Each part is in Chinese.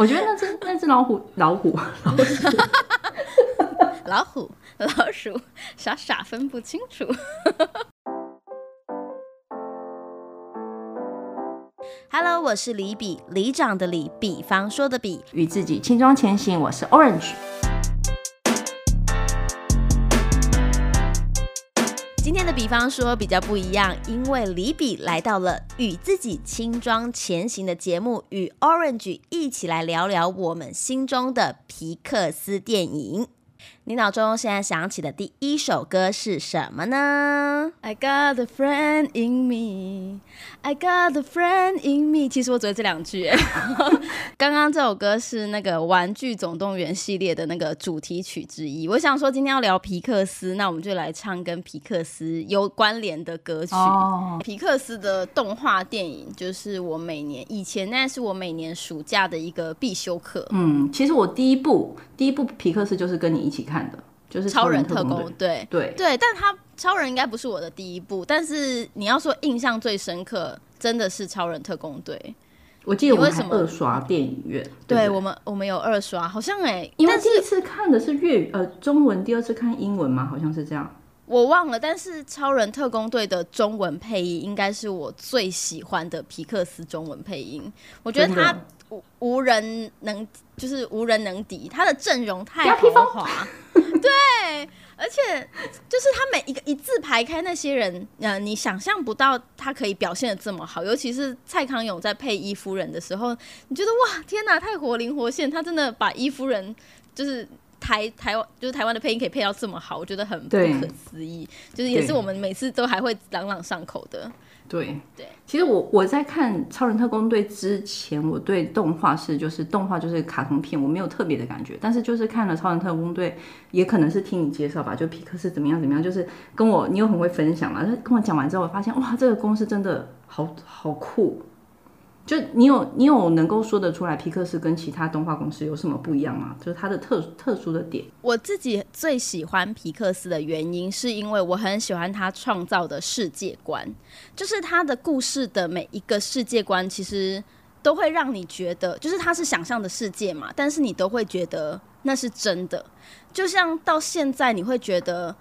我觉得那只那只老虎 老虎老虎老鼠傻傻分不清楚。Hello，我是李比，里长的李，比方说的比，与自己轻装前行。我是 Orange。比方说比较不一样，因为李比来到了与自己轻装前行的节目，与 Orange 一起来聊聊我们心中的皮克斯电影。你脑中现在想起的第一首歌是什么呢？I got a friend in me, I got a friend in me。其实我只会这两句。刚刚这首歌是那个《玩具总动员》系列的那个主题曲之一。我想说今天要聊皮克斯，那我们就来唱跟皮克斯有关联的歌曲。皮克斯的动画电影就是我每年以前那是我每年暑假的一个必修课。嗯，其实我第一部第一部皮克斯就是跟你一起看。的，就是超人特工，队对对，但他超人应该不是我的第一部，但是你要说印象最深刻，真的是超人特工队。我记得我们二刷电影院，对我们我们有二刷，好像哎，因为第一次看的是粤语呃中文，第二次看英文嘛，好像是这样，我忘了。但是超人特工队的中文配音应该是我最喜欢的皮克斯中文配音，我觉得他。无无人能，就是无人能敌。他的阵容太豪华，对，而且就是他每一个一字排开那些人，呃，你想象不到他可以表现的这么好。尤其是蔡康永在配伊夫人的时候，你觉得哇，天哪，太活灵活现！他真的把伊夫人，就是台台湾，就是台湾的配音可以配到这么好，我觉得很不可思议。就是也是我们每次都还会朗朗上口的。对对，其实我我在看《超人特工队》之前，我对动画是就是动画就是卡通片，我没有特别的感觉。但是就是看了《超人特工队》，也可能是听你介绍吧，就皮克斯怎么样怎么样，就是跟我你又很会分享嘛，跟我讲完之后，我发现哇，这个公司真的好好酷。就你有你有能够说得出来皮克斯跟其他动画公司有什么不一样吗？就是它的特特殊的点。我自己最喜欢皮克斯的原因，是因为我很喜欢他创造的世界观，就是他的故事的每一个世界观，其实都会让你觉得，就是它是想象的世界嘛，但是你都会觉得那是真的。就像到现在，你会觉得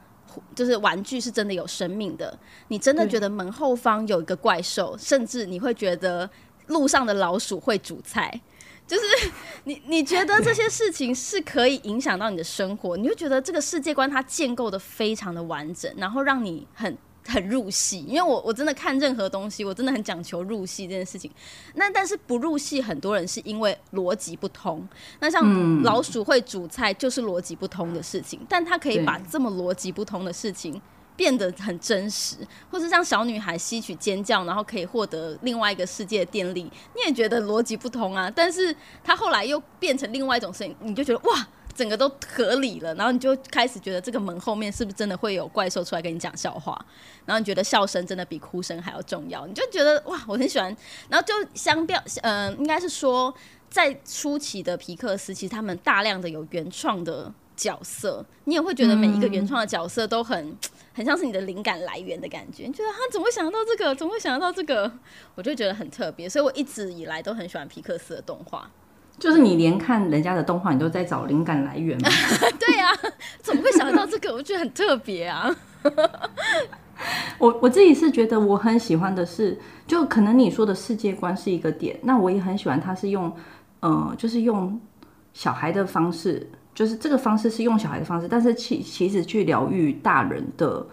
就是玩具是真的有生命的，你真的觉得门后方有一个怪兽，甚至你会觉得。路上的老鼠会煮菜，就是 你你觉得这些事情是可以影响到你的生活，你就觉得这个世界观它建构的非常的完整，然后让你很很入戏。因为我我真的看任何东西，我真的很讲求入戏这件事情。那但是不入戏，很多人是因为逻辑不通。那像老鼠会煮菜就是逻辑不通的事情，但他可以把这么逻辑不通的事情。变得很真实，或是像小女孩吸取尖叫，然后可以获得另外一个世界的电力，你也觉得逻辑不通啊。但是她后来又变成另外一种声音，你就觉得哇，整个都合理了。然后你就开始觉得这个门后面是不是真的会有怪兽出来跟你讲笑话？然后你觉得笑声真的比哭声还要重要，你就觉得哇，我很喜欢。然后就相比，嗯，应该是说在初期的皮克斯，其实他们大量的有原创的角色，你也会觉得每一个原创的角色都很。很像是你的灵感来源的感觉，你觉得他怎么会想到这个？怎么会想到这个？我就觉得很特别，所以我一直以来都很喜欢皮克斯的动画。就是你连看人家的动画，你都在找灵感来源吗？对呀，怎么会想到这个？我觉得很特别啊。我我自己是觉得我很喜欢的是，就可能你说的世界观是一个点，那我也很喜欢他是用，呃，就是用小孩的方式。就是这个方式是用小孩的方式，但是其其实去疗愈大人的，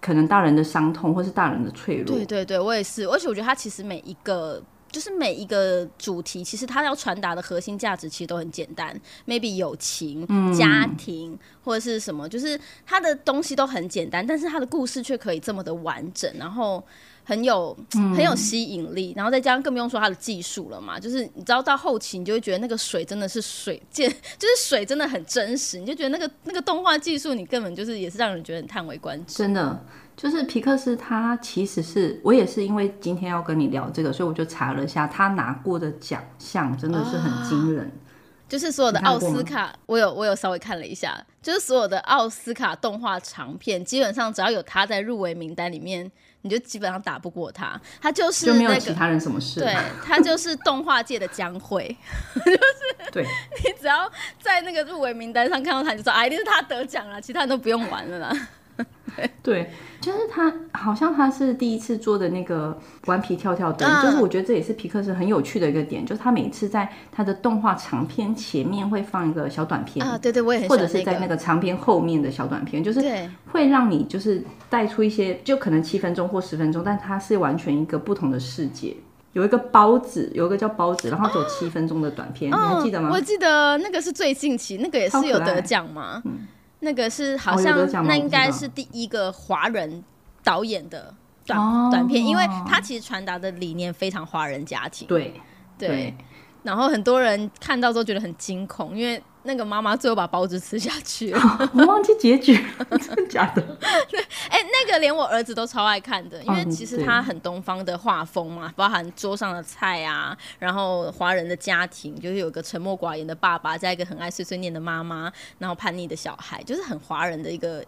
可能大人的伤痛或是大人的脆弱。对对对，我也是，而且我觉得他其实每一个就是每一个主题，其实他要传达的核心价值其实都很简单，maybe 友情、家庭或者是什么，就是他的东西都很简单，但是他的故事却可以这么的完整，然后。很有很有吸引力，然后再加上更不用说它的技术了嘛，就是你知道到后期你就会觉得那个水真的是水见，就是水真的很真实，你就觉得那个那个动画技术你根本就是也是让人觉得很叹为观止。真的，就是皮克斯他其实是我也是因为今天要跟你聊这个，所以我就查了一下他拿过的奖项真的是很惊人，就是所有的奥斯卡，我有我有稍微看了一下，就是所有的奥斯卡动画长片，基本上只要有他在入围名单里面。你就基本上打不过他，他就是就没有其他人什么事。对他就是动画界的江蕙，就是对，你只要在那个入围名单上看到他，你就说啊，一定是他得奖了，其他人都不用玩了啦。对，就是他好像他是第一次做的那个顽皮跳跳灯，嗯就是我觉得这也是皮克斯很有趣的一个点，就是他每次在他的动画长片前面会放一个小短片啊，对对，我也很或者是在那个长片后面的小短片，就是会让你就是带出一些，就可能七分钟或十分钟，但它是完全一个不同的世界。有一个包子，有一个叫包子，然后只有七分钟的短片，你还记得吗嗯我？记得那个是最近期，那个也是有得奖吗？那个是好像、那应该是第一个华人导演的短、哦。短片，因为他其实传达的理念非常华人家庭。对对。对然后很多人看到都觉得很惊恐，因为那个妈妈最后把包子吃下去了。我忘记结局，真的假的？哎、那个连我儿子都超爱看的，因为嗯其实对他很东方的画风嘛，包含桌上的菜啊，然后华人的家庭，就是有一个沉默寡言的爸爸，加一个很爱碎碎念的妈妈，然后叛逆的小孩，就是很华人的一个。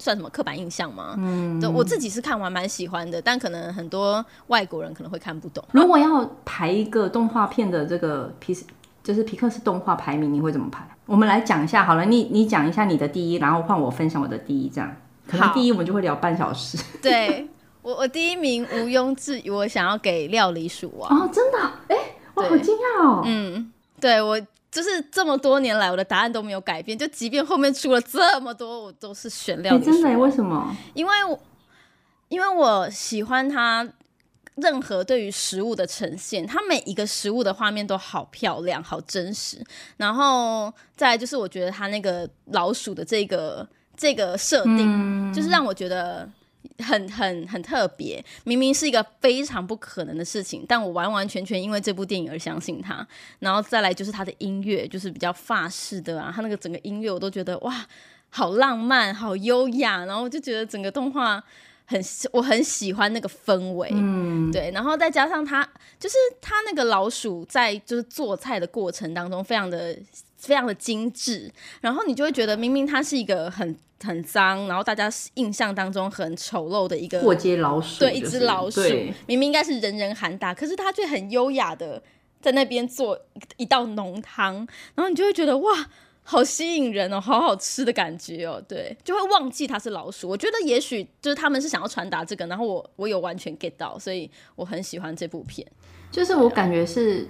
算什么刻板印象吗？嗯，对我自己是看完蛮喜欢的，但可能很多外国人可能会看不懂。如果要排一个动画片的这个皮斯，就是皮克斯动画排名，你会怎么排？我们来讲一下好了，你你讲一下你的第一，然后换我分享我的第一，这样可能第一我们就会聊半小时 对我，我第一名毋庸置疑，我想要给料理鼠王。哦，真的？哎，我好惊讶哦。嗯，对我就是这么多年来，我的答案都没有改变，就即便后面出了这么多，我都是选料哎，理鼠真的为什么？因为我因为我喜欢它。任何对于食物的呈现，它每一个食物的画面都好漂亮、好真实。然后再来就是，我觉得它那个老鼠的这个这个设定，就是让我觉得很很很特别。明明是一个非常不可能的事情，但我完完全全因为这部电影而相信它。然后再来就是它的音乐，就是比较法式的啊，它那个整个音乐我都觉得哇，好浪漫，好优雅，然后我就觉得整个动画。很喜，我很喜欢那个氛围，嗯，对，然后再加上它，就是它那个老鼠在就是做菜的过程当中，非常的非常的精致，然后你就会觉得明明它是一个很很脏，然后大家印象当中很丑陋的一个过街老鼠，对，一就是只老鼠，明明应该是人人喊打，可是它却很优雅的在那边做一道浓汤，然后你就会觉得哇，好吸引人哦，好好吃的感觉哦，对，就会忘记它是老鼠。我觉得也许就是他们是想要传达这个，然后我我有完全 get 到，所以我很喜欢这部片。就是我感觉是。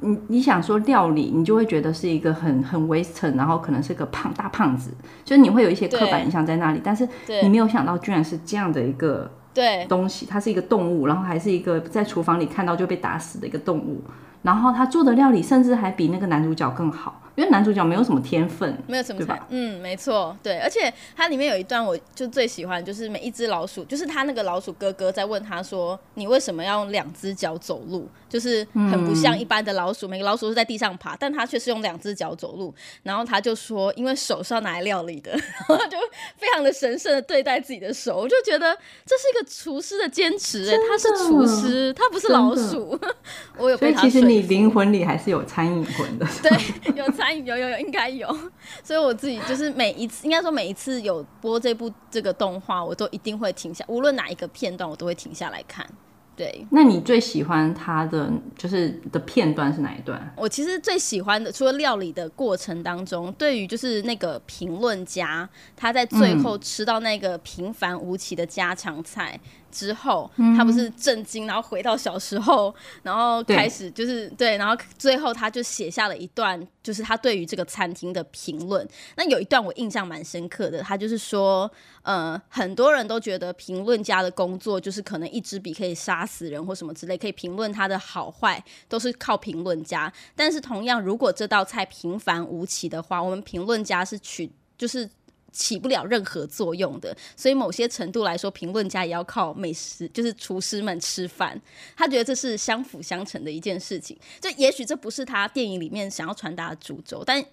你你想说料理，你就会觉得是一个很很 western，然后可能是个胖大胖子，就是你会有一些刻板印象在那里，但是你没有想到居然是这样的一个对东西，它是一个动物，然后还是一个在厨房里看到就被打死的一个动物，然后他做的料理甚至还比那个男主角更好，因为男主角没有什么天分，没有什么才，嗯，没错，对，而且它里面有一段我就最喜欢，就是每一只老鼠，就是他那个老鼠哥哥在问他说：“你为什么要用两只脚走路？”就是很不像一般的老鼠，每个老鼠是在地上爬，但它却是用两只脚走路。然后他就说：“因为手是要拿来料理的。”然后就非常的神圣的对待自己的手，我就觉得这是一个厨师的坚持，哎，他是厨师，他不是老鼠。我有所以被他其实你灵魂里还是有餐饮魂的。对，有参与，有有有，应该有。所以我自己就是每一次，应该说每一次有播这部这个动画，我都一定会停下，无论哪一个片段，我都会停下来看。对那你最喜欢他的就是的片段是哪一段？我其实最喜欢的，除了料理的过程当中，对于就是那个评论家，他在最后吃到那个平凡无奇的家常菜。之后，他不是震惊，然后回到小时候，然后开始就是对，然后最后他就写下了一段，就是他对于这个餐厅的评论。那有一段我印象蛮深刻的，他就是说，呃，很多人都觉得评论家的工作就是可能一支笔可以杀死人或什么之类，可以评论它的好坏，都是靠评论家。但是同样，如果这道菜平凡无奇的话，我们评论家是取就是。起不了任何作用的，所以某些程度来说，评论家也要靠美食，就是厨师们吃饭。他觉得这是相辅相成的一件事情。就也许这不是他电影里面想要传达的主轴，但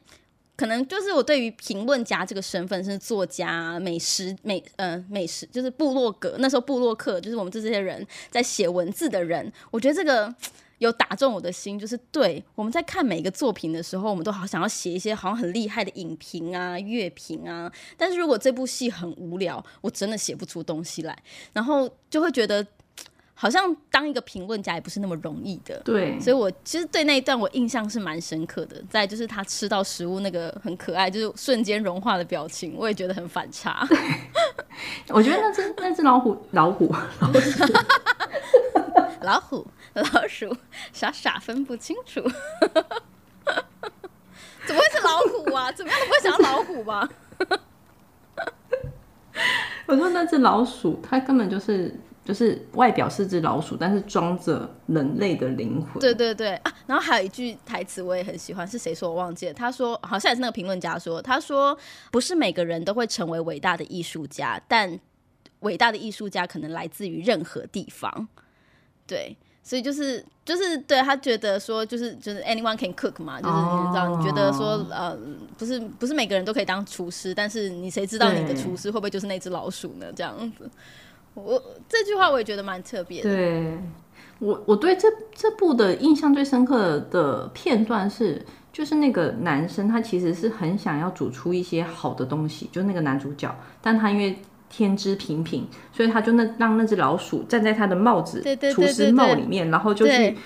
可能就是我对于评论家这个身份，是作家、美食美呃美食，就是部落格那时候部落客，就是我们这些人在写文字的人，我觉得这个。有打中我的心，就是对我们在看每一个作品的时候，我们都好想要写一些好像很厉害的影评啊、乐评啊。但是如果这部戏很无聊，我真的写不出东西来，然后就会觉得好像当一个评论家也不是那么容易的。对，所以我其实对那一段我印象是蛮深刻的。再就是他吃到食物那个很可爱，就是瞬间融化的表情，我也觉得很反差。我觉得那只那只老虎老虎老虎 老虎、老鼠傻傻分不清楚，怎么会是老虎啊？怎么样都不会想到老虎吧？我说那只老鼠，它根本就是就是外表是只老鼠，但是装着人类的灵魂。对对对啊！然后还有一句台词我也很喜欢，是谁说我忘记了？他说好像也是那个评论家说，他说不是每个人都会成为伟大的艺术家，但伟大的艺术家可能来自于任何地方。对。所以就是就是对他觉得说就是就是 anyone can cook 嘛，就是你知道你觉得说呃不是不是每个人都可以当厨师，但是你谁知道你的厨师会不会就是那只老鼠呢？这样子，我这句话我也觉得蛮特别的。对我我对这这部的印象最深刻的片段是，就是那个男生他其实是很想要煮出一些好的东西，就是那个男主角，但他因为。天之平平，所以他就那让那只老鼠站在他的帽子厨师帽里面，然后就去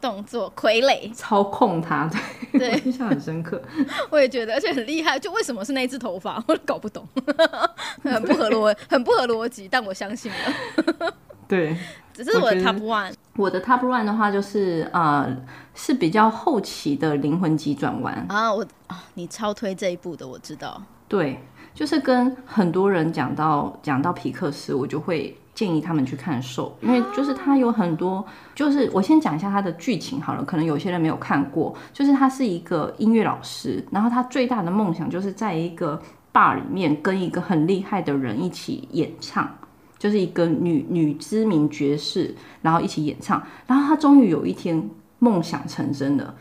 动作傀儡操控他，对，印象很深刻。我也觉得，而且很厉害。就为什么是那只头发，我搞不懂，很不合逻，很不合逻辑。但我相信了。对，只是我的 top one。我的 top one 的话，就是呃，是比较后期的灵魂急转弯啊。我啊，你超推这一部的，我知道。对。就是跟很多人讲到讲到皮克斯，我就会建议他们去看《兽》，因为就是他有很多，就是我先讲一下他的剧情好了，可能有些人没有看过。就是他是一个音乐老师，然后他最大的梦想就是在一个 bar 里面跟一个很厉害的人一起演唱，就是一个女女知名爵士，然后一起演唱。然后他终于有一天梦想成真了，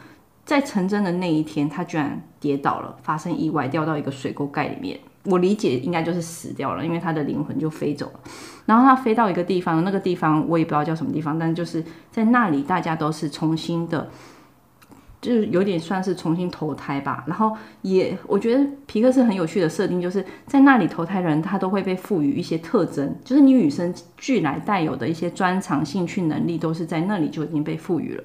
在成真的那一天，他居然跌倒了，发生意外，掉到一个水沟盖里面。我理解应该就是死掉了，因为他的灵魂就飞走了。然后他飞到一个地方，那个地方我也不知道叫什么地方，但就是在那里，大家都是重新的，就是有点算是重新投胎吧。然后也我觉得皮克斯很有趣的设定，就是在那里投胎人，他都会被赋予一些特征，就是你与生俱来带有的一些专长、兴趣、能力，都是在那里就已经被赋予了。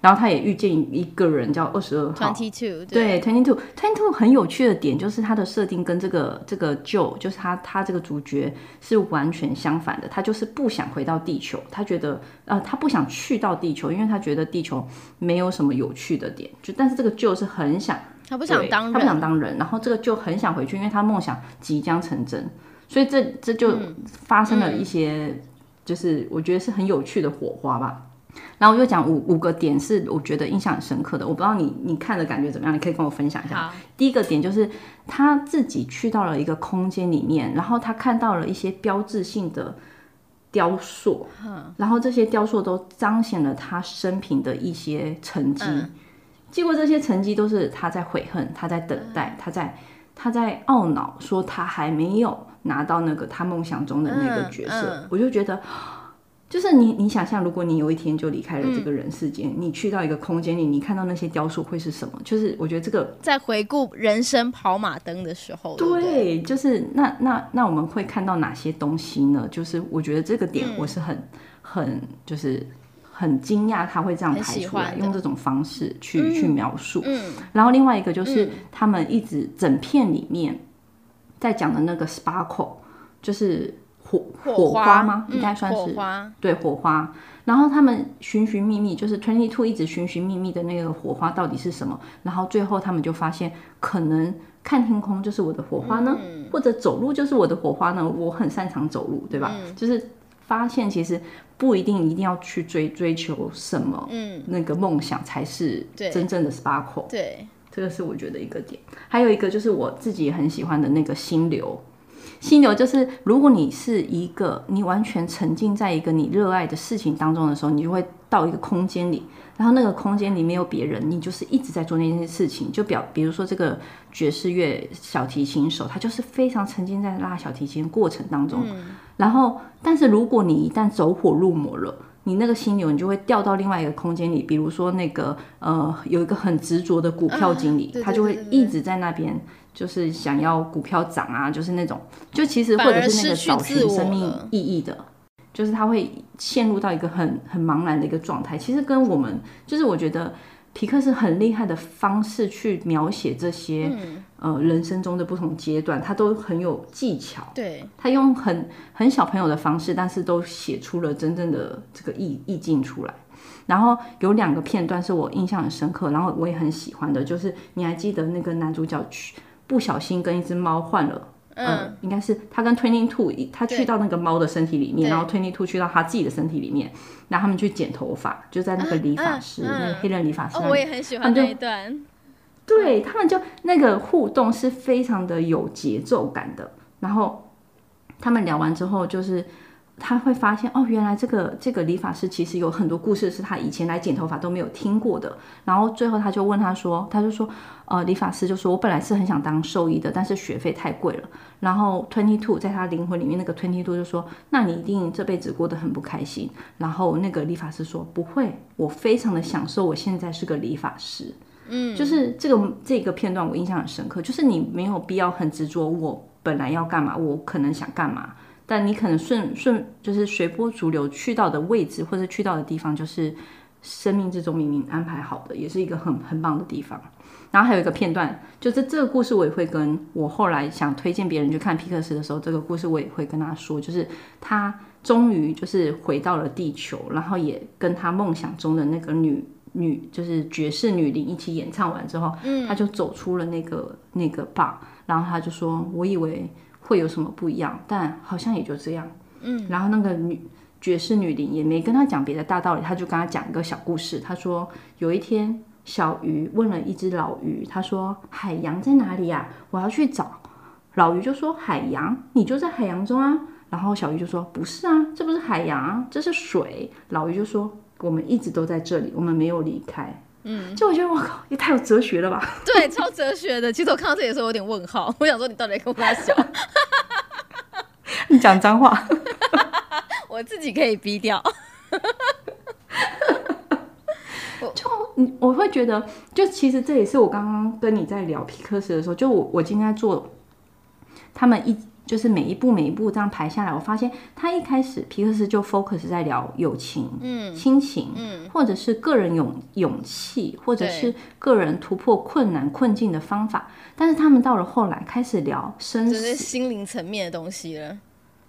然后他也遇见一个人叫二十二号，twenty two，对，twenty two，twenty two 很有趣的点就是他的设定跟这个这个 Joe，就是他他这个主角是完全相反的，他就是不想回到地球，他觉得呃他不想去到地球，因为他觉得地球没有什么有趣的点，就但是这个 Joe 是很想，他不想当人，他不想当人，然后这个就很想回去，因为他梦想即将成真，所以这这就发生了一些，就是我觉得是很有趣的火花吧。然后我就讲五五个点是我觉得印象很深刻的，我不知道你你看的感觉怎么样，你可以跟我分享一下。第一个点就是他自己去到了一个空间里面，然后他看到了一些标志性的雕塑，然后这些雕塑都彰显了他生平的一些成绩。结果这些成绩都是他在悔恨，他在等待，他在他在懊恼，说他还没有拿到那个他梦想中的那个角色。我就觉得。就是你，你想象，如果你有一天就离开了这个人世间，你去到一个空间里，你看到那些雕塑会是什么？就是我觉得这个在回顾人生跑马灯的时候，对，就是那那那我们会看到哪些东西呢？就是我觉得这个点我是很很就是很惊讶，他会这样拍出来，用这种方式去去描述。嗯，然后另外一个就是他们一直整片里面在讲的那个 sparkle，就是。火火花吗？应该算是对火花。然后他们寻寻觅觅，就是 Twenty Two 一直寻寻觅觅的那个火花到底是什么？然后最后他们就发现，可能看天空就是我的火花呢，或者走路就是我的火花呢。我很擅长走路，对吧？就是发现其实不一定一定要去追追求什么，嗯，那个梦想才是真正的 Sparkle。对，这个是我觉得一个点。还有一个就是我自己很喜欢的那个心流。心流就是，如果你是一个你完全沉浸在一个你热爱的事情当中的时候，你就会到一个空间里，然后那个空间里没有别人，你就是一直在做那件事情。就表，比如说这个爵士乐小提琴手，他就是非常沉浸在拉小提琴过程当中。然后，但是如果你一旦走火入魔了，你那个心流，你就会掉到另外一个空间里。比如说那个呃，有一个很执着的股票经理，他就会一直在那边。就是想要股票涨啊，就是那种，就其实或者是那个找寻生命意义的，就是他会陷入到一个很很茫然的一个状态。其实跟我们，就是我觉得皮克是很厉害的方式去描写这些、呃人生中的不同阶段，他都很有技巧。对，他用很很小朋友的方式，但是都写出了真正的这个意意境出来。然后有两个片段是我印象很深刻，然后我也很喜欢的，就是你还记得那个男主角去不小心跟一只猫换了。呃，应该是他跟 Twenty Two，他去到那个猫的身体里面，然后 Twenty Two 去到他自己的身体里面，然后他们去剪头发，就在那个理发师，那个黑人理发师。我也很喜欢那一段。对他们就那个互动是非常的有节奏感的。然后他们聊完之后，就是他会发现哦，原来这个这个理发师其实有很多故事是他以前来剪头发都没有听过的。然后最后他就问他说，他就说，呃，理发师就说我本来是很想当兽医的，但是学费太贵了。然后 Twenty Two 在他灵魂里面那个 Twenty Two 就说，那你一定这辈子过得很不开心。然后那个理发师说不会，我非常的享受我现在是个理发师。嗯，就是这个这个片段我印象很深刻，就是你没有必要很执着我本来要干嘛，我可能想干嘛，但你可能顺顺就是随波逐流去到的位置或者去到的地方，就是生命之中明明安排好的，也是一个很很棒的地方。然后还有一个片段，就是这个故事我也会跟我后来想推荐别人去看皮克斯的时候，这个故事我也会跟他说，就是他终于就是回到了地球，然后也跟他梦想中的那个女女就是爵士女伶一起演唱完之后，嗯，他就走出了那个那个 bar，然后他就说，我以为会有什么不一样，但好像也就这样，嗯，然后那个女。爵士女伶也没跟他讲别的大道理，他就跟他讲一个小故事。他说有一天，小鱼问了一只老鱼，他说：“海洋在哪里呀、我要去找。”老鱼就说：“海洋，你就在海洋中啊。”然后小鱼就说：“不是啊，这不是海洋啊，这是水。”老鱼就说：“我们一直都在这里，我们没有离开。”嗯，就我觉得我靠，也太有哲学了吧！对，超哲学的。其实我看到这里的时候有点问号，我想说你到底在跟我在笑？你讲脏话，我自己可以逼掉。就你，我会觉得，就其实这也是我刚刚跟你在聊皮克斯的时候，就我我今天在做他们一就是每一步每一步这样排下来，我发现他一开始皮克斯就 focus 在聊友情、嗯、亲情，嗯，或者是个人勇勇气，或者是个人突破困难困境的方法，但是他们到了后来开始聊生就死是心灵层面的东西了。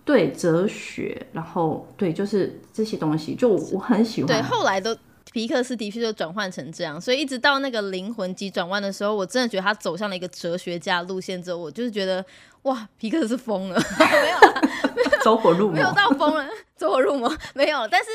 对哲学，然后对就是这些东西，就我我很喜欢。对，后来都皮克斯的确就转换成这样，所以一直到那个灵魂急转弯的时候，我真的觉得他走向了一个哲学家路线之后，我就是觉得哇，皮克斯疯了，没有啦，走火入魔。没，有到疯了，走火入魔没有，但是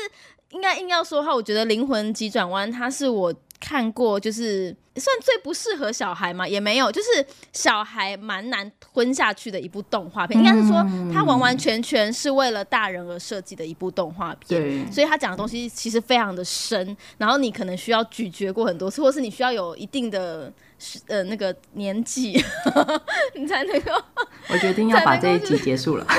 应该硬要说的话，我觉得灵魂急转弯它是我看过就是算最不适合小孩嘛，也没有，就是小孩蛮难吞下去的一部动画片，应该是说它完完全全是为了大人而设计的一部动画片。所以它讲的东西其实非常的深，然后你可能需要咀嚼过很多次，或是你需要有一定的呃那个年纪，你才能够。我决定要把这一集结束了。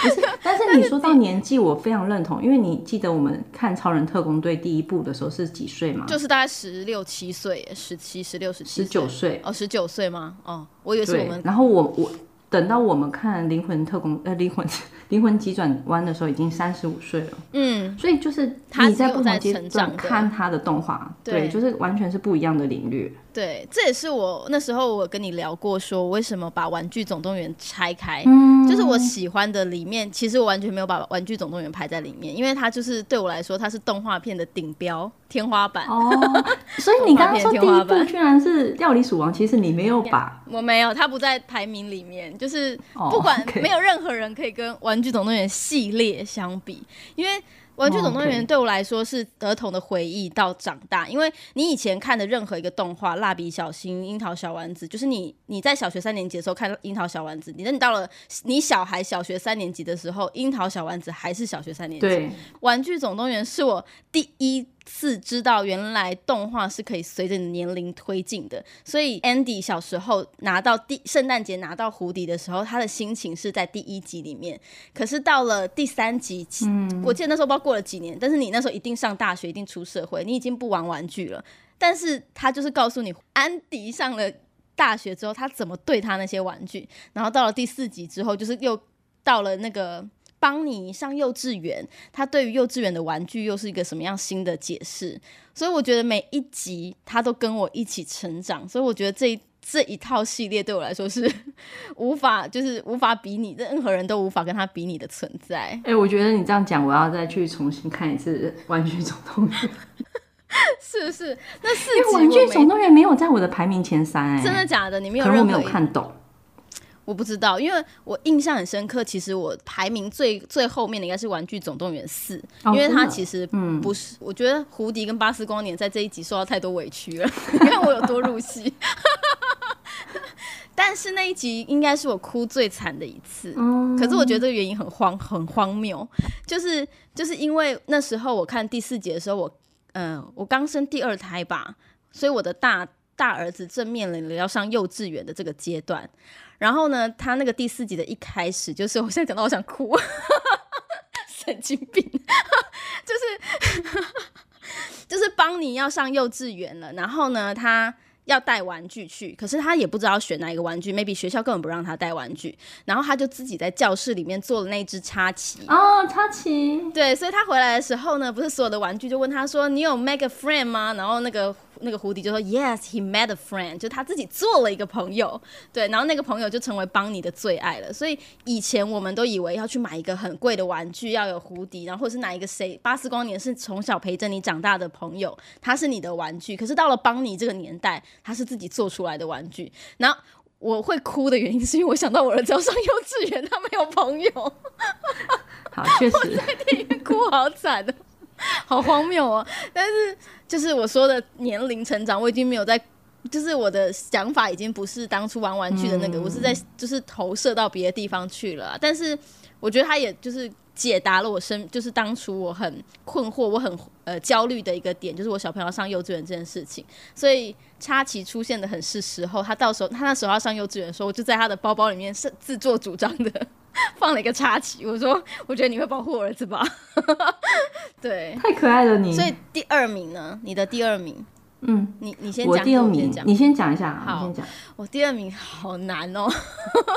不是，但是你说到年纪，我非常认同，因为你记得我们看《超人特工队》第一部的时候是几岁吗？就是大概十六七岁，十七、十六、十七、十九岁。哦，十九岁吗？哦，我以为是我们，然后我我等到我们看《灵魂特工》呃，《灵魂 灵魂急转弯》的时候，已经三十五岁了。嗯，所以就是他你在不在同阶段成长看他的动画，对对，就是完全是不一样的领域。对，这也是我那时候我跟你聊过，说为什么把《玩具总动员》拆开，嗯就是我喜欢的里面，其实我完全没有把《玩具总动员》排在里面，因为它就是对我来说，它是动画片的顶标天花板。哦，所以你刚刚说第一部居然是《料理鼠王》，其实你没有 把我没有，它不在排名里面，就是哦不管没有任何人可以跟《玩具总动员》系列相比，因为。玩具总动哦员对我来说是儿童的回忆到长大，因为你以前看的任何一个动画，《蜡笔小新》《樱桃小丸子》，就是你你在小学三年级的时候看《樱桃小丸子》，你等你到了你小孩小学三年级的时候，《樱桃小丸子》还是小学三年级。对玩具总动员是我第一次知道原来动画是可以随着你的年龄推进的，所以 Andy 小时候拿到第圣诞节拿到蝴蝶的时候，他的心情是在第一集里面，可是到了第三集，嗯，我记得那时候不知道过了几年，但是你那时候一定上大学，一定出社会，你已经不玩玩具了，但是他就是告诉你，安迪上了大学之后，他怎么对他那些玩具，然后到了第四集之后，就是又到了那个邦尼上幼稚园，他对于幼稚园的玩具又是一个什么样新的解释？所以我觉得每一集他都跟我一起成长，所以我觉得这一这一套系列对我来说是 无法，就是无法比拟，任何人都无法跟他比拟的存在。哎、我觉得你这样讲，我要再去重新看一次《玩具总动员》，是不是？那四因为《集玩具总动员》没有在我的排名前三、哎，真的假的？你没有可能我没有看懂。我不知道，因为我印象很深刻。其实我排名最最后面的应该是《玩具总动员四》哦因为它其实不是，我觉得胡迪跟巴斯光年在这一集受到太多委屈了，你看我有多入戏。但是那一集应该是我哭最惨的一次，嗯，可是我觉得这个原因很荒很荒谬，就是就是因为那时候我看第四集的时候，我嗯、呃我刚生第二胎吧，所以我的大大儿子正面临了要上幼稚园的这个阶段。然后呢，他那个第四集的一开始，就是我现在讲到我想哭，神经病，就是就是邦尼要上幼稚园了，然后呢，他。要带玩具去，可是他也不知道选哪一个玩具，maybe 学校根本不让他带玩具，然后他就自己在教室里面做了那只插旗，哦，插旗，对，所以他回来的时候呢，不是所有的玩具就问他说：“你有 make a friend 吗？”然后那个那个胡迪就说：“Yes, he met a friend。”就他自己做了一个朋友，对，然后那个朋友就成为邦尼的最爱了。所以以前我们都以为要去买一个很贵的玩具，要有胡迪，然后或者是哪一个谁，巴斯光年是从小陪着你长大的朋友，他是你的玩具。可是到了邦尼这个年代，他是自己做出来的玩具，然后。我会哭的原因是因为我想到我儿子要上幼稚园，他没有朋友。好，确实，哭好惨哦，好荒谬哦！但是就是我说的年龄成长，我已经没有在，就是我的想法已经不是当初玩玩具的那个，我是在就是投射到别的地方去了啊。但是我觉得他也就是解答了我生，就是当初我很困惑、我很呃焦虑的一个点，就是我小朋友上幼稚园这件事情。所以插旗出现的很是时候，他到时候他那时候要上幼稚园的时候，我就在他的包包里面是自作主张的 放了一个插曲。我说，我觉得你会保护我儿子吧？对，太可爱了你。所以第二名呢？你的第二名，嗯，你你先讲，我第二名。你先讲一下，好你先讲。我第二名好难哦。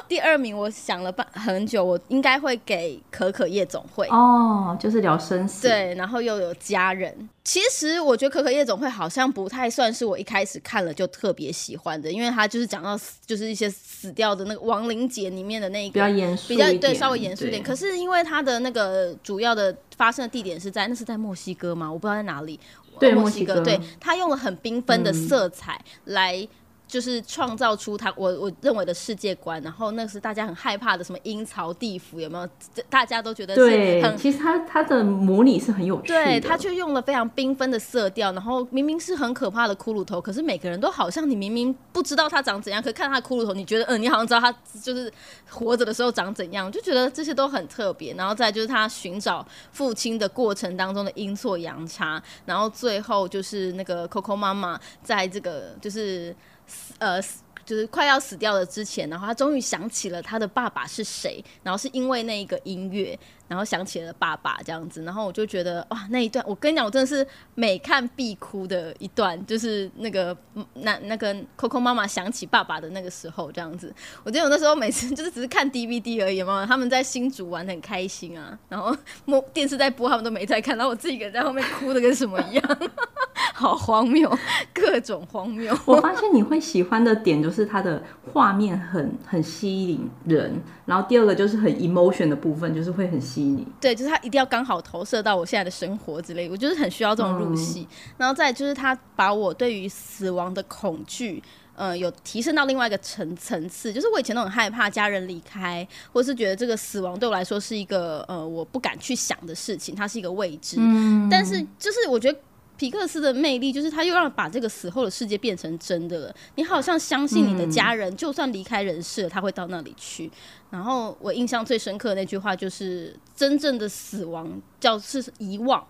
第二名我想了半很久，我应该会给可可夜总会。哦，就是聊生死。，对，然后又有家人。其实我觉得《可可夜总会》好像不太算是我一开始看了就特别喜欢的，因为它就是讲到死就是一些死掉的那个亡灵节里面的那一个比较。严肃，比较对，稍微严肃一点。可是因为它的那个主要的发生的地点是在那是在墨西哥吗？我不知道在哪里。对墨墨西哥对，他用了很缤纷的嗯色彩来。就是创造出他我我认为的世界观，然后那是大家很害怕的什么阴曹地府有没有？这大家都觉得是对，很其实他他的模拟是很有趣的。对，他却用了非常缤纷的色调，然后明明是很可怕的骷髅头，可是每个人都好像你明明不知道他长怎样，可看他的骷髅头，你觉得嗯，你好像知道他就是活着的时候长怎样，就觉得这些都很特别。然后再就是他寻找父亲的过程当中的阴错阳差，然后最后就是那个 Coco 妈妈在这个就是死呃。就是快要死掉了之前，然后他终于想起了他的爸爸是谁，然后是因为那一个音乐，然后想起了爸爸这样子，然后我就觉得哇，那一段我跟你讲，我真的是每看必哭的一段，就是那个那那个 Coco 妈妈想起爸爸的那个时候这样子。我记得我那时候每次就是只是看 DVD 而已嘛，他们在新竹玩的很开心啊，然后播电视在播，他们都没在看，然后我自己一个人在后面哭的跟什么一样，好荒谬，各种荒谬。我发现你会喜欢的点就是它的画面很很吸引人，然后第二个就是很 emotion 的部分，就是会很吸对，就是他一定要刚好投射到我现在的生活之类，我就是很需要这种入戏。然后再就是他把我对于死亡的恐惧。呃，有提升到另外一个层层次，就是我以前都很害怕家人离开，或是觉得这个死亡对我来说是一个呃我不敢去想的事情，它是一个未知。嗯，但是就是我觉得皮克斯的魅力，就是他又让把这个死后的世界变成真的了。你好像相信你的家人，就算离开人世了，他会到那里去。然后我印象最深刻的那句话就是：真正的死亡叫是遗忘。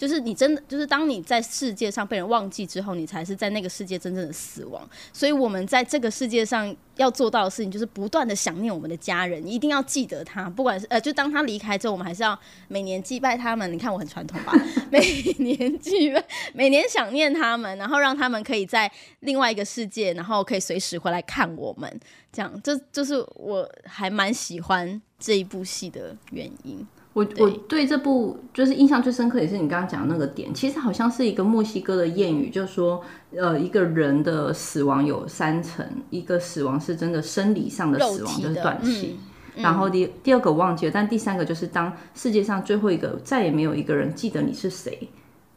就是你真的就是当你在世界上被人忘记之后，你才是在那个世界真正的死亡。所以我们在这个世界上要做到的事情，就是不断的想念我们的家人，一定要记得他，不管是呃，就当他离开之后，我们还是要每年祭拜他们。你看我很传统吧？每年祭拜，每年想念他们，然后让他们可以在另外一个世界，然后可以随时回来看我们。这样，这就是我还蛮喜欢这一部戏的原因。我我对这部就是印象最深刻，也是你刚刚讲的那个点。其实好像是一个墨西哥的谚语，就是说，呃，一个人的死亡有三层，一个死亡是真的生理上的死亡，就是断气。然后第第二个忘记了，但第三个就是当世界上最后一个再也没有一个人记得你是谁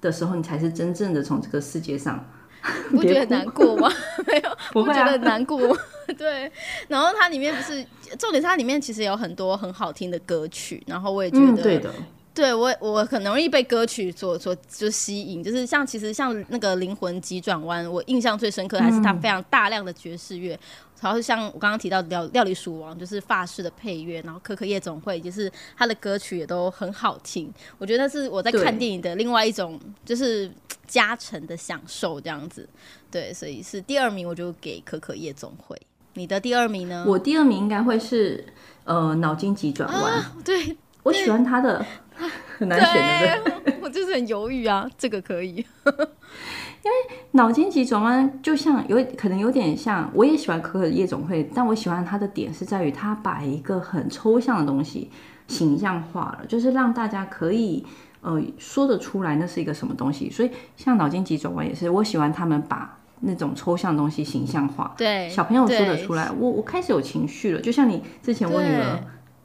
的时候，你才是真正的从这个世界上。不觉得难过吗？没有，不觉得难过。对，然后它里面不是重点，它里面其实有很多很好听的歌曲，然后我也觉得，对我我很容易被歌曲所所就吸引，就是像其实像那个灵魂急转弯，我印象最深刻还是它非常大量的爵士乐。然后像我刚刚提到料料理鼠王，就是法式的配乐，然后可可夜总会，就是他的歌曲也都很好听。我觉得是我在看电影的另外一种，就是加成的享受这样子。对，所以是第二名，我就给可可夜总会。你的第二名呢？我第二名应该会是呃脑筋急转弯。对，我喜欢他的，很难选的。我就是很犹豫啊，这个可以。因为脑筋急转弯就像有可能有点像，我也喜欢可可夜总会，但我喜欢它的点是在于它把一个很抽象的东西形象化了，就是让大家可以呃说得出来那是一个什么东西。所以像脑筋急转弯也是，我喜欢他们把那种抽象东西形象化，对小朋友说得出来。我我开始有情绪了，就像你之前我女儿。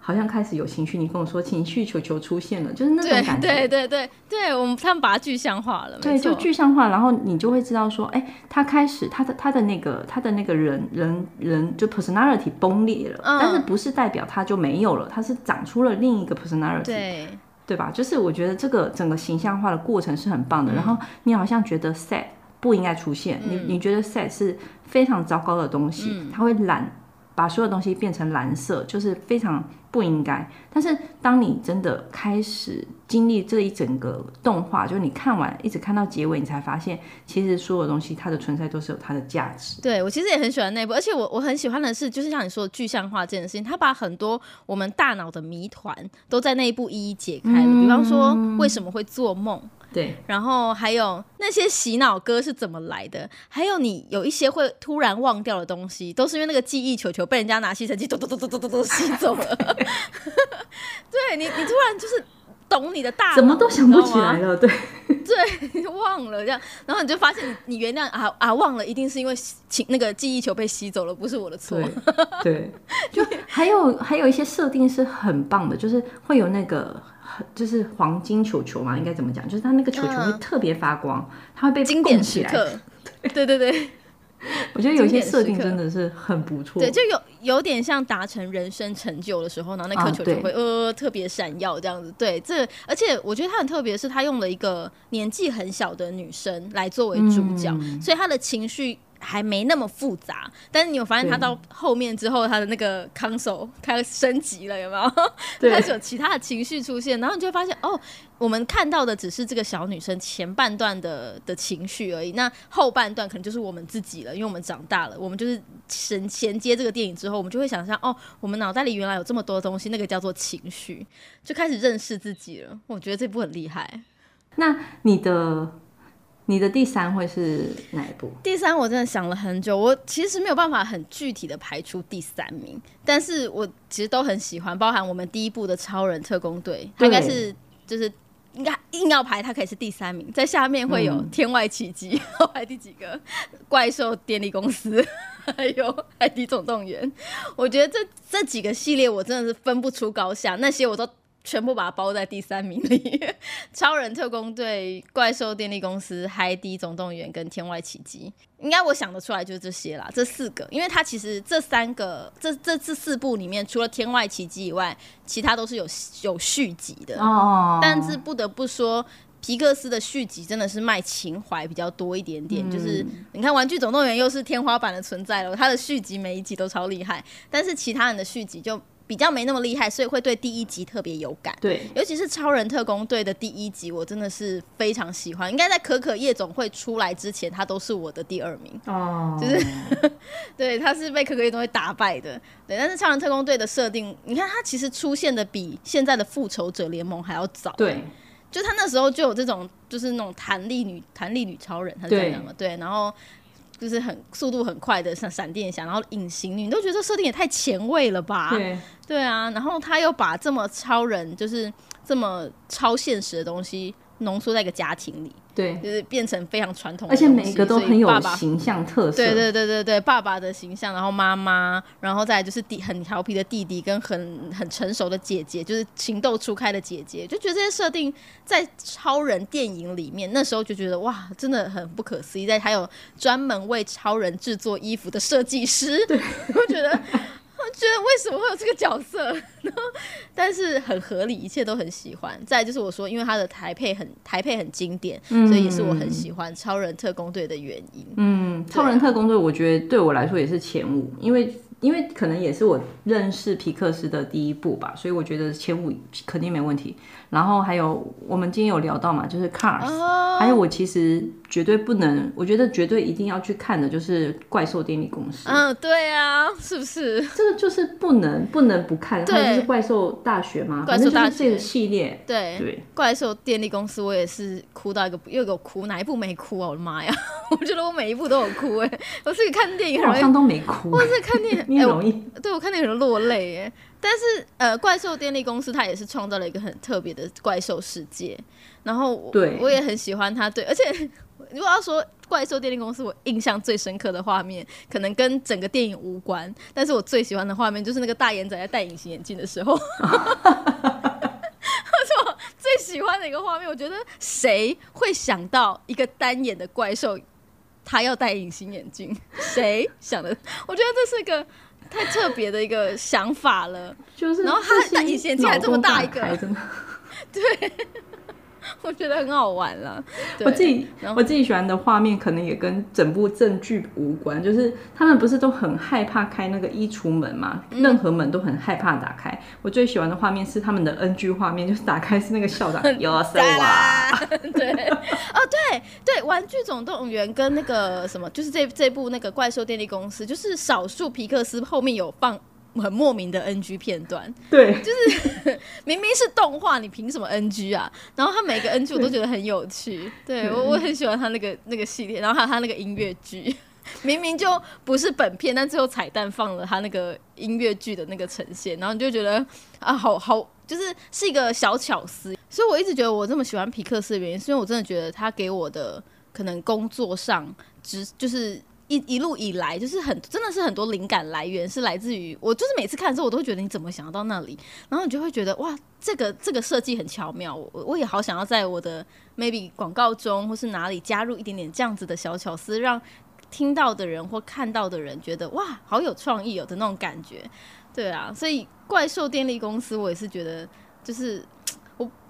好像开始有情绪，你跟我说情绪球球出现了，就是那种感觉。对对对对，我们他们把它具象化了。对，就具象化，然后你就会知道说，哎，他开始他的他的那个他的那个人人人就 personality 崩裂了，但是不是代表他就没有了，他是长出了另一个 personality，对对吧？就是我觉得这个整个形象化的过程是很棒的。然后你好像觉得 sad 不应该出现，你你觉得 sad 是非常糟糕的东西，它会蓝把所有东西变成蓝色，就是非常。不应该，但是当你真的开始经历这一整个动画，就是你看完一直看到结尾，你才发现其实所有东西它的存在都是有它的价值。对我其实也很喜欢那部，而且我我很喜欢的是，就是像你说的具象化这件事情，他把很多我们大脑的谜团都在那一部一一解开了。比方说为什么会做梦。对，然后还有那些洗脑歌是怎么来的？还有你有一些会突然忘掉的东西，都是因为那个记忆球球被人家拿吸尘器咚咚咚咚咚咚咚吸走了。对你，你突然就是懂你的大，怎么都想不起来了。对，对，忘了这样，然后你就发现你你原谅啊啊忘了，一定是因为请那个记忆球被吸走了，不是我的错。对，就还有还有一些设定是很棒的，就是会有那个。就是黄金球球嘛，应该怎么讲？就是它那个球球会特别发光，它会被经典起来。对对对，我觉得有些设定真的是很不错。对，就有有点像达成人生成就的时候，然后那颗球就会呃特别闪耀这样子。对，这而且我觉得他很特别，是他用了一个年纪很小的女生来作为主角，所以她的情绪。还没那么复杂，但是你有发现他到后面之后，他的那个 console 开始升级了，有没有？开始有其他的情绪出现，然后你就会发现哦，我们看到的只是这个小女生前半段的的情绪而已，那后半段可能就是我们自己了，因为我们长大了，我们就是衔衔接这个电影之后，我们就会想象哦，我们脑袋里原来有这么多东西，那个叫做情绪，就开始认识自己了。我觉得这部很厉害。那你的？你的第三会是哪一部？第三我真的想了很久，我其实没有办法很具体的排出第三名，但是我其实都很喜欢，包含我们第一部的超人特工队，它应该是就是应该硬要排，它可以是第三名，在下面会有天外奇迹，排第几个？怪兽电力公司，还有海底总动员，我觉得这这几个系列我真的是分不出高下，那些我都。全部把它包在第三名里，超人特工队、怪兽电力公司、海底总动员跟天外奇迹，应该我想得出来就是这些啦，这四个，因为它其实这三个这这这四部里面，除了天外奇迹以外，其他都是有有续集的。哦。但是不得不说，皮克斯的续集真的是卖情怀比较多一点点，就是你看玩具总动员又是天花板的存在了，它的续集每一集都超厉害，但是其他人的续集就。比较没那么厉害，所以会对第一集特别有感。对，尤其是超人特工队的第一集，我真的是非常喜欢。应该在可可夜总会出来之前，他都是我的第二名。哦，就是 对，他是被可可夜总会打败的。对，但是超人特工队的设定，你看他其实出现的比现在的复仇者联盟还要早。对，就他那时候就有这种，就是那种弹力女弹力女超人，他是这样讲的。对，然后就是很速度很快的，闪闪电侠，然后隐形女，你都觉得这设定也太前卫了吧？对，对啊，然后他又把这么超人，就是这么超现实的东西浓缩在一个家庭里，对，就是变成非常传统的而，且每一个都很有形象特色。对对对对对，爸爸的形象，然后妈妈，然后再就是弟很调皮的弟弟跟很很成熟的姐姐，就是情窦初开的姐姐，就觉得这些设定在超人电影里面，那时候就觉得哇，真的很不可思议。在还有专门为超人制作衣服的设计师，我觉得。我觉得为什么会有这个角色？然后，但是很合理，一切都很喜欢。再就是我说，因为他的台配很台配很经典，所以也是我很喜欢超人特工队的原因。嗯，超人特工队，我觉得对我来说也是前五，因为因为可能也是我认识皮克斯的第一部吧，所以我觉得前五肯定没问题。然后还有我们今天有聊到嘛，就是 Cars，、哦还有我其实绝对不能，我觉得绝对一定要去看的就是怪兽电力公司，嗯，对啊，是不是？这个就是不能不能不看，对还有就是怪兽大学嘛，怪兽大学反正就是这个系列，对，对，怪兽电力公司，我也是哭到一个又给我哭，哪一部没哭啊？我的妈呀！我觉得我每一部都有哭哎、我自己看电影好像都没哭，我是看电影，哎、我你容易，对我看电影很落泪哎。但是呃，怪兽电力公司它也是创造了一个很特别的怪兽世界，然后我对我也很喜欢它，对，而且如果要说怪兽电力公司，我印象最深刻的画面，可能跟整个电影无关，但是我最喜欢的画面就是那个大眼仔在戴隐形眼镜的时候。是我最喜欢的一个画面，我觉得谁会想到一个单眼的怪兽，他要戴隐形眼镜？谁想的？我觉得这是个太特别的一个想法了。就是然后他戴隐形眼镜还这么大一个脑洞大开真的。我觉得很好玩了。我自己我自己喜欢的画面，可能也跟整部正剧无关。就是他们不是都很害怕开那个衣橱门嘛，嗯任何门都很害怕打开。我最喜欢的画面是他们的 NG 画面，就是打开是那个校长有塞哇，对，哦，对对，《玩具总动员》跟那个什么，就是这这部那个怪兽电力公司，就是少数皮克斯后面有放很莫名的 NG 片段，对，就是 明明是动画，你凭什么 NG 啊？然后他每个 NG 我都觉得很有趣，对我我很喜欢他那个那个系列，然后还有他那个音乐剧。明明就不是本片，但最后彩蛋放了他那个音乐剧的那个呈现，然后你就觉得啊，好好，就是是一个小巧思。所以我一直觉得我这么喜欢皮克斯的原因，是因为我真的觉得他给我的可能工作上，只就是一一路以来，就是很真的是很多灵感来源是来自于我，就是每次看的时候，我都觉得你怎么想到那里，然后你就会觉得哇，这个这个设计很巧妙，我我也好想要在我的 maybe 广告中或是哪里加入一点点这样子的小巧思，让听到的人或看到的人觉得哇，好有创意哦的那种感觉。对啊，所以怪兽电力公司我也是觉得，就是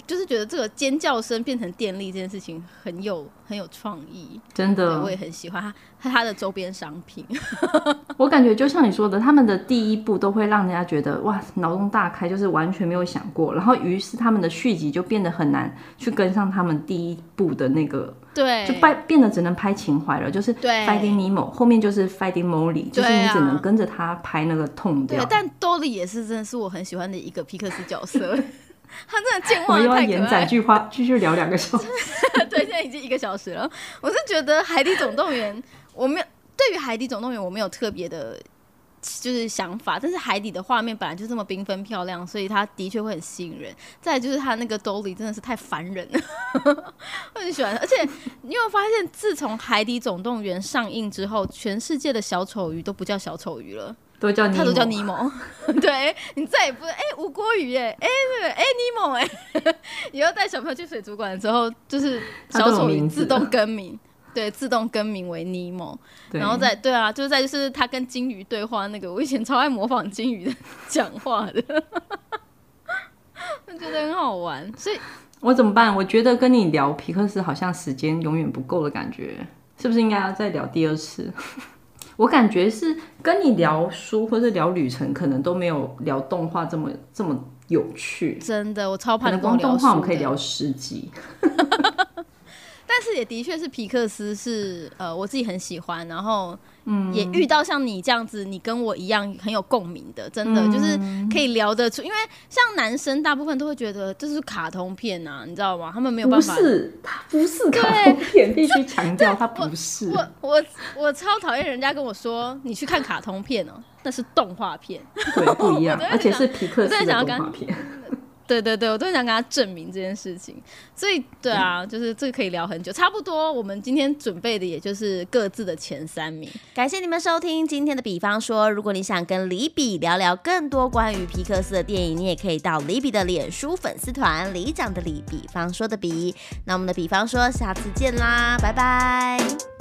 就是觉得这个尖叫声变成电力这件事情很有很有创意，真的我，也很喜欢它它的周边商品。我感觉就像你说的，他们的第一步都会让人家觉得哇脑洞大开，就是完全没有想过，然后于是他们的续集就变得很难去跟上他们第一步的那个，对，就变变得只能拍情怀了，就是对。Finding Nemo 后面就是 Finding Molly，就是你只能跟着他拍那个痛调。，对但多利也是真的是我很喜欢的一个皮克斯角色，他真的健忘太可爱延展。句话，继续聊两个小时。对，现在已经一个小时了。我是觉得《海底总动员》，我没有对于《海底总动员》我没有特别的，就是想法。但是海底的画面本来就这么缤纷漂亮，所以它的确会很吸引人。再就是它那个兜里真的是太烦人了，我很喜欢。而且你有发现，自从《海底总动员》上映之后，全世界的小丑鱼都不叫小丑鱼了。都叫他都叫尼莫，对你再也不哎、吴郭鱼耶，哎、那个哎尼莫哎，以后带小朋友去水族馆的时候，就是小丑鱼自动更名，对，自动更名为尼莫，然后再对啊，就是再就是他跟金鱼对话那个，我以前超爱模仿金鱼的讲话的，我觉得很好玩，所以我怎么办？我觉得跟你聊皮克斯好像时间永远不够的感觉，是不是应该要再聊第二次？我感觉是跟你聊书或者聊旅程，可能都没有聊动画这么这么有趣。真的，我超怕你跟我聊光动画我们可以聊十集。但是也的确是皮克斯是呃我自己很喜欢，然后嗯也遇到像你这样子，你跟我一样很有共鸣的，真的、就是可以聊得出。因为像男生大部分都会觉得这是卡通片啊，你知道吗？他们没有办法。不是，它不是卡通片，必须强调它不是。我我我超讨厌人家跟我说你去看卡通片哦、那是动画片。对，不一样 而且是皮克斯的动画片。对对对，我都很想跟他证明这件事情，所以对啊，就是这个可以聊很久，差不多我们今天准备的也就是各自的前三名。感谢你们收听今天的比方说，如果你想跟李比聊聊更多关于皮克斯的电影，你也可以到李比的脸书粉丝团“李长的李比方说的比”。那我们的比方说，下次见啦，拜拜。